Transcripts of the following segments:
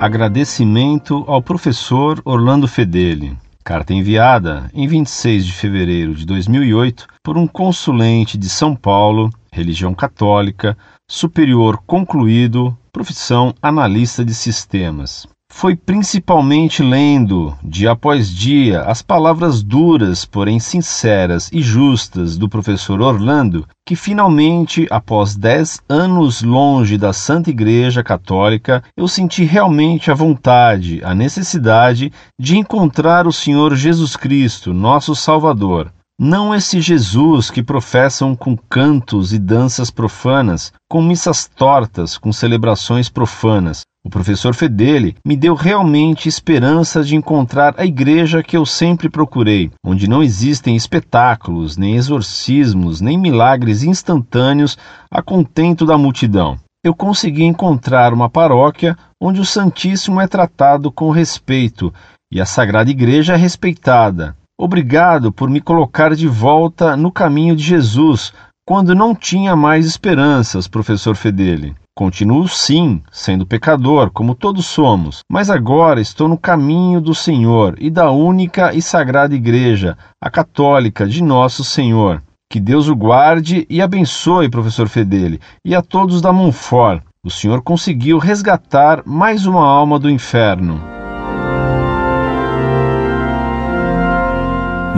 Agradecimento ao professor Orlando Fedeli. Carta enviada em 26 de fevereiro de 2008 por um consulente de São Paulo, religião católica, superior concluído, profissão analista de sistemas. Foi principalmente lendo, dia após dia, as palavras duras, porém sinceras e justas do professor Orlando, que finalmente, após dez anos longe da Santa Igreja Católica, eu senti realmente a vontade, a necessidade de encontrar o Senhor Jesus Cristo, nosso Salvador. Não esse Jesus que professam com cantos e danças profanas, com missas tortas, com celebrações profanas. O professor Fedeli me deu realmente esperança de encontrar a igreja que eu sempre procurei, onde não existem espetáculos, nem exorcismos, nem milagres instantâneos a contento da multidão. Eu consegui encontrar uma paróquia onde o Santíssimo é tratado com respeito e a Sagrada Igreja é respeitada, Obrigado por me colocar de volta no caminho de Jesus, quando não tinha mais esperanças, professor Fedeli. Continuo sim, sendo pecador, como todos somos, mas agora estou no caminho do Senhor e da única e sagrada Igreja, a católica de nosso Senhor. Que Deus o guarde e abençoe, professor Fedeli, e a todos da Monfort. O Senhor conseguiu resgatar mais uma alma do inferno.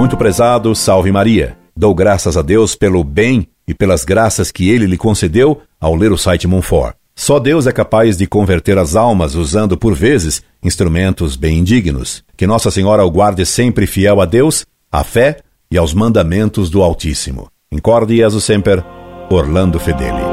Muito prezado, salve Maria. Dou graças a Deus pelo bem e pelas graças que ele lhe concedeu ao ler o site Monfort. Só Deus é capaz de converter as almas usando, por vezes, instrumentos bem indignos. Que Nossa Senhora o guarde sempre fiel a Deus, à fé e aos mandamentos do Altíssimo. Incorde Jesus Semper, Orlando Fedeli.